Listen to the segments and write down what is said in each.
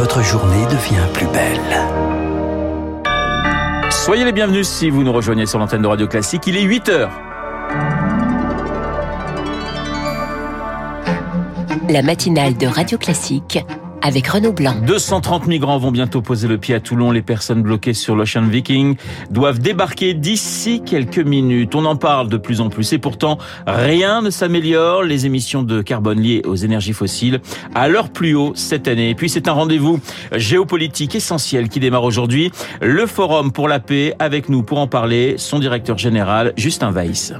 votre journée devient plus belle. Soyez les bienvenus si vous nous rejoignez sur l'antenne de Radio Classique. Il est 8 heures. La matinale de Radio Classique avec Renaud Blanc. 230 migrants vont bientôt poser le pied à Toulon. Les personnes bloquées sur l'Ocean Viking doivent débarquer d'ici quelques minutes. On en parle de plus en plus et pourtant rien ne s'améliore. Les émissions de carbone liées aux énergies fossiles à leur plus haut cette année. Et puis c'est un rendez-vous géopolitique essentiel qui démarre aujourd'hui. Le Forum pour la paix avec nous pour en parler, son directeur général Justin Weiss.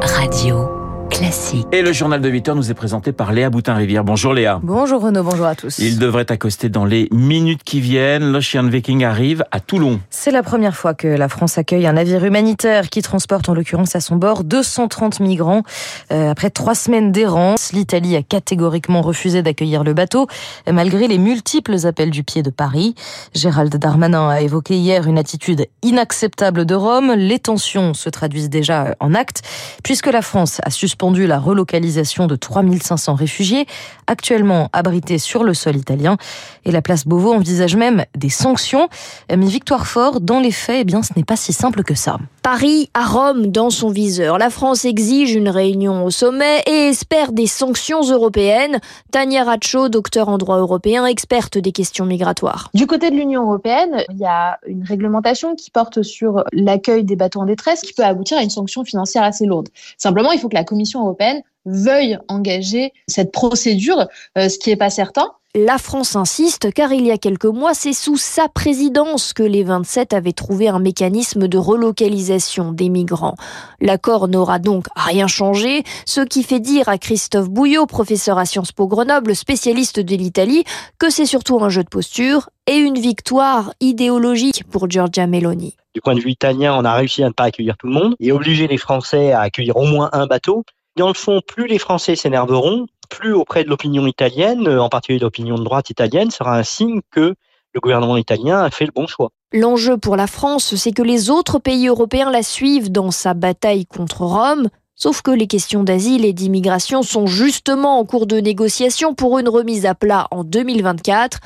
Radio. Classique. Et le journal de 8 heures nous est présenté par Léa Boutin-Rivière. Bonjour Léa. Bonjour Renaud, bonjour à tous. Il devrait accoster dans les minutes qui viennent. L'Ocean Viking arrive à Toulon. C'est la première fois que la France accueille un navire humanitaire qui transporte en l'occurrence à son bord 230 migrants. Euh, après trois semaines d'errance, l'Italie a catégoriquement refusé d'accueillir le bateau, malgré les multiples appels du pied de Paris. Gérald Darmanin a évoqué hier une attitude inacceptable de Rome. Les tensions se traduisent déjà en actes, puisque la France a suspendu la relocalisation de 3500 réfugiés actuellement abrités sur le sol italien. Et la place Beauvau envisage même des sanctions. Mais Victoire Fort, dans les faits, eh bien, ce n'est pas si simple que ça. Paris à Rome dans son viseur. La France exige une réunion au sommet et espère des sanctions européennes. Tania Racho, docteur en droit européen, experte des questions migratoires. Du côté de l'Union européenne, il y a une réglementation qui porte sur l'accueil des bateaux en détresse qui peut aboutir à une sanction financière assez lourde. Simplement, il faut que la Commission européenne veuille engager cette procédure, euh, ce qui n'est pas certain. La France insiste car il y a quelques mois, c'est sous sa présidence que les 27 avaient trouvé un mécanisme de relocalisation des migrants. L'accord n'aura donc rien changé, ce qui fait dire à Christophe Bouillot, professeur à Sciences Po Grenoble, spécialiste de l'Italie, que c'est surtout un jeu de posture et une victoire idéologique pour Giorgia Meloni. Du point de vue italien, on a réussi à ne pas accueillir tout le monde et obliger les Français à accueillir au moins un bateau. Dans le fond, plus les Français s'énerveront, plus auprès de l'opinion italienne, en particulier l'opinion de droite italienne, sera un signe que le gouvernement italien a fait le bon choix. L'enjeu pour la France, c'est que les autres pays européens la suivent dans sa bataille contre Rome. Sauf que les questions d'asile et d'immigration sont justement en cours de négociation pour une remise à plat en 2024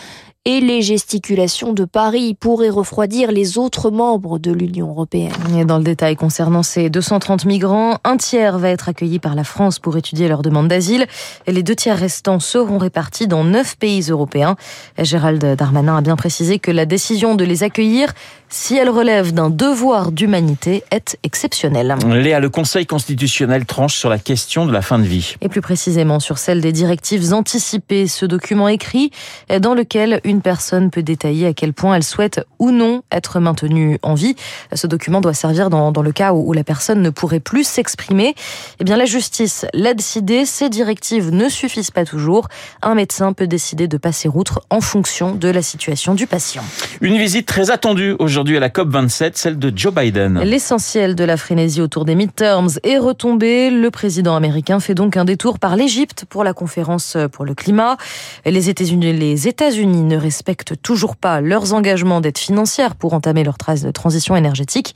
et les gesticulations de Paris pourraient refroidir les autres membres de l'Union européenne. Et dans le détail concernant ces 230 migrants, un tiers va être accueilli par la France pour étudier leur demande d'asile et les deux tiers restants seront répartis dans neuf pays européens. Gérald Darmanin a bien précisé que la décision de les accueillir si elle relève d'un devoir d'humanité, est exceptionnelle. Léa, le Conseil constitutionnel tranche sur la question de la fin de vie. Et plus précisément sur celle des directives anticipées. Ce document écrit dans lequel une personne peut détailler à quel point elle souhaite ou non être maintenue en vie. Ce document doit servir dans, dans le cas où, la personne ne pourrait plus s'exprimer. Eh bien, la justice l'a décidé. Ces directives ne suffisent pas toujours. Un médecin peut décider de passer outre en fonction de la situation du patient. Une visite très attendue aujourd'hui aujourd'hui à la COP27, celle de Joe Biden. L'essentiel de la frénésie autour des midterms est retombé. Le président américain fait donc un détour par l'Égypte pour la conférence pour le climat. Les États-Unis, les États-Unis ne respectent toujours pas leurs engagements d'aide financière pour entamer leur transition énergétique.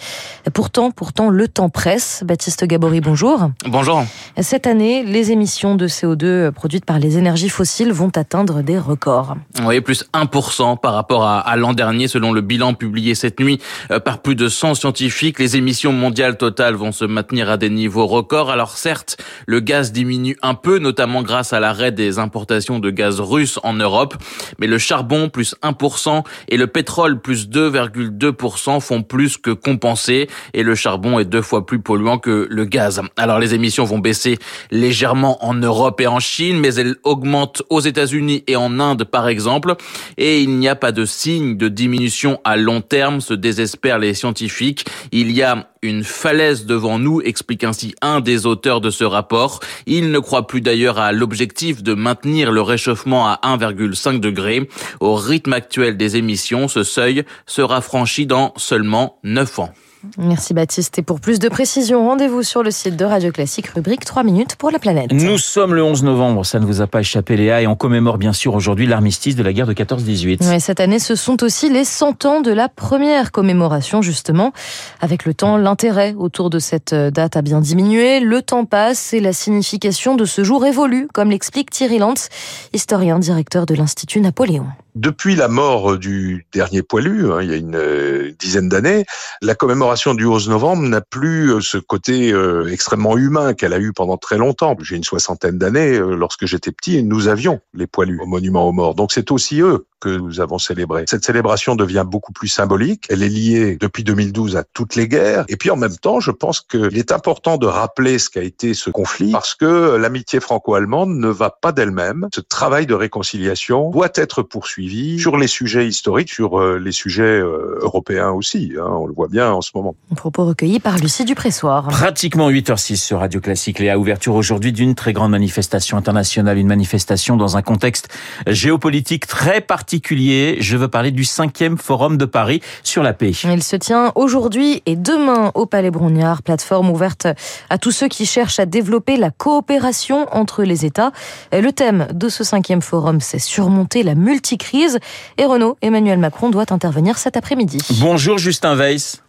Pourtant, pourtant, le temps presse. Baptiste Gabory, bonjour. Bonjour. Cette année, les émissions de CO2 produites par les énergies fossiles vont atteindre des records. Oui, plus 1% par rapport à, à l'an dernier, selon le bilan publié cette nuit euh, par plus de 100 scientifiques. Les émissions mondiales totales vont se maintenir à des niveaux records. Alors certes, le gaz diminue un peu, notamment grâce à l'arrêt des importations de gaz russe en Europe, mais le charbon plus 1% et le pétrole plus 2,2% font plus que compenser et le charbon est deux fois plus polluant que le gaz. Alors les émissions vont baisser légèrement en Europe et en Chine, mais elles augmentent aux États-Unis et en Inde par exemple, et il n'y a pas de signe de diminution à long terme se désespèrent les scientifiques. Il y a une falaise devant nous, explique ainsi un des auteurs de ce rapport. Il ne croit plus d'ailleurs à l'objectif de maintenir le réchauffement à 1,5 degré. Au rythme actuel des émissions, ce seuil sera franchi dans seulement 9 ans. Merci Baptiste. Et pour plus de précisions, rendez-vous sur le site de Radio Classique, rubrique 3 minutes pour la planète. Nous sommes le 11 novembre, ça ne vous a pas échappé Léa, et on commémore bien sûr aujourd'hui l'armistice de la guerre de 14-18. Ouais, cette année, ce sont aussi les 100 ans de la première commémoration, justement. Avec le temps, l'intérêt autour de cette date a bien diminué, le temps passe et la signification de ce jour évolue, comme l'explique Thierry Lantz, historien directeur de l'Institut Napoléon. Depuis la mort du dernier poilu, hein, il y a une euh, dizaine d'années, la commémoration du 11 novembre n'a plus euh, ce côté euh, extrêmement humain qu'elle a eu pendant très longtemps. J'ai une soixantaine d'années, lorsque j'étais petit, nous avions les poilus au monument aux morts. Donc c'est aussi eux que nous avons célébré. Cette célébration devient beaucoup plus symbolique. Elle est liée depuis 2012 à toutes les guerres. Et puis en même temps, je pense qu'il est important de rappeler ce qu'a été ce conflit parce que l'amitié franco-allemande ne va pas d'elle-même. Ce travail de réconciliation doit être poursuivi sur les sujets historiques, sur euh, les sujets euh, européens aussi. Hein, on le voit bien en ce moment. Propos recueillis par Lucie Dupressoir. Pratiquement 8h06 sur Radio Classique. Léa, ouverture aujourd'hui d'une très grande manifestation internationale, une manifestation dans un contexte géopolitique très particulier je veux parler du cinquième forum de Paris sur la paix. Il se tient aujourd'hui et demain au Palais Brognard, plateforme ouverte à tous ceux qui cherchent à développer la coopération entre les États. Le thème de ce cinquième forum, c'est surmonter la multicrise. Et Renaud, Emmanuel Macron doit intervenir cet après-midi. Bonjour Justin Weiss.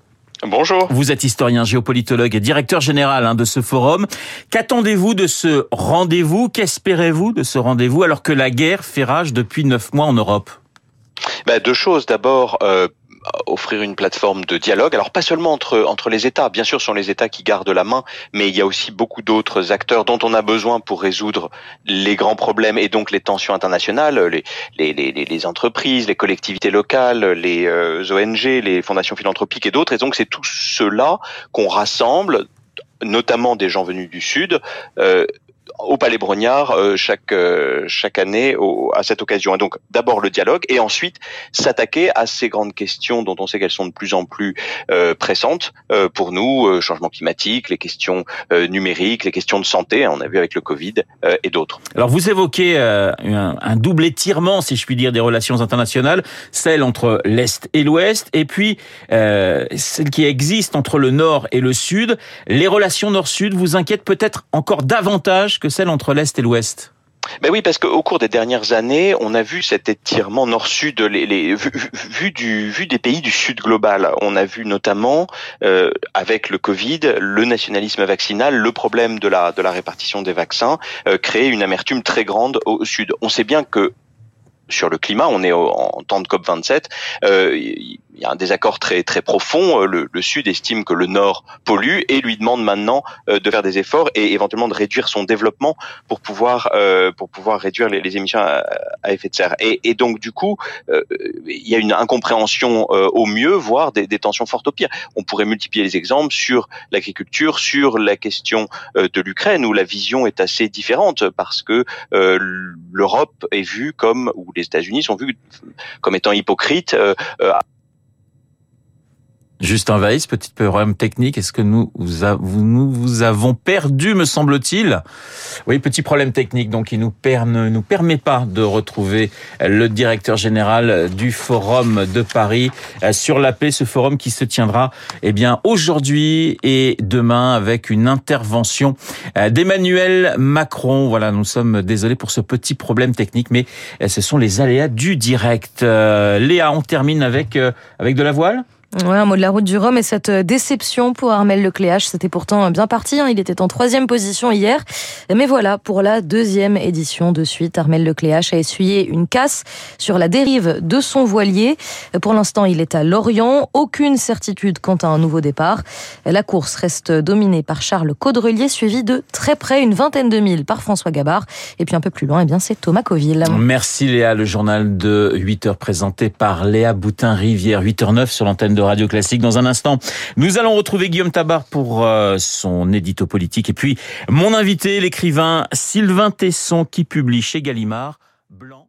Bonjour. Vous êtes historien, géopolitologue et directeur général hein, de ce forum. Qu'attendez-vous de ce rendez-vous? Qu'espérez-vous de ce rendez-vous alors que la guerre fait rage depuis neuf mois en Europe? Ben, Deux choses. D'abord, euh, offrir une plateforme de dialogue. Alors pas seulement entre entre les États, bien sûr, ce sont les États qui gardent la main, mais il y a aussi beaucoup d'autres acteurs dont on a besoin pour résoudre les grands problèmes et donc les tensions internationales, les les, les, les entreprises, les collectivités locales, les euh, ONG, les fondations philanthropiques et d'autres. Et donc c'est tout cela qu'on rassemble notamment des gens venus du Sud, euh, au Palais Brognard euh, chaque euh, chaque année à cette occasion. Et donc d'abord le dialogue et ensuite s'attaquer à ces grandes questions dont on sait qu'elles sont de plus en plus euh, pressantes pour nous, changement climatique, les questions numériques, les questions de santé, on a vu avec le Covid et d'autres. Alors vous évoquez un, double étirement, si je puis dire, des relations internationales, celle entre l'Est et l'Ouest, et puis celle qui existe entre le Nord et le Sud. Les relations Nord-Sud vous inquiètent peut-être encore davantage que celle entre l'Est et l'Ouest ben oui, parce qu'au cours des dernières années, on a vu cet étirement nord-sud, vu, des pays du sud global. On a vu notamment, euh, avec le Covid, le nationalisme vaccinal, le problème de la, répartition des vaccins, euh, créer une amertume très grande au sud. On sait bien que sur le climat, on est en temps de COP 27. Euh, il y a un désaccord très très profond. Euh, le, le, Sud estime que le Nord pollue et lui demande maintenant euh, de faire des efforts et éventuellement de réduire son développement pour pouvoir euh, pour pouvoir réduire les, les émissions à, effet de serre. Et, et donc du coup, il y a une incompréhension au mieux, voire des, des, tensions fortes au pire. On pourrait multiplier les exemples sur l'agriculture, sur la question de l'Ukraine où la vision est assez différente parce que l'Europe est vue comme ou les États-Unis sont vus comme étant hypocrites Justin Weiss, petit problème technique. Est-ce que nous nous vous avons perdu, me semble-t-il? Oui, petit problème technique. Donc, il nous ne nous permet pas de retrouver le directeur général du Forum de Paris euh, sur la paix. Ce forum qui se tiendra, eh bien, aujourd'hui et demain avec une intervention euh, d'Emmanuel Macron. Voilà, nous sommes désolés pour ce petit problème technique, mais euh, ce sont les aléas du direct. Léa, on termine avec avec de la voile? Un mot de la route du Rhum et cette euh, déception pour Armel Lecléache. C'était pourtant bien parti. Hein. Il était en troisième position hier. Mais voilà, pour la deuxième édition de suite, Armel Lecléache a essuyé une casse sur la dérive de son voilier. Pour l'instant, il est à Lorient. Aucune certitude quant à un nouveau départ. La course reste dominée par Charles Caudrelier, suivi de très près une vingtaine de milles par François Gabard. Et puis un peu plus loin, eh bien, c'est Thomas Coville. Merci Léa. Le journal de 8 heures présenté par Léa Boutin-Rivière. 8h09 sur l'antenne de Radio Classique. Dans un instant, nous allons retrouver Guillaume Tabar pour euh, son édito politique. Et puis, mon invité, l'écrivain Sylvain Tesson, qui publie chez Gallimard, Blanc.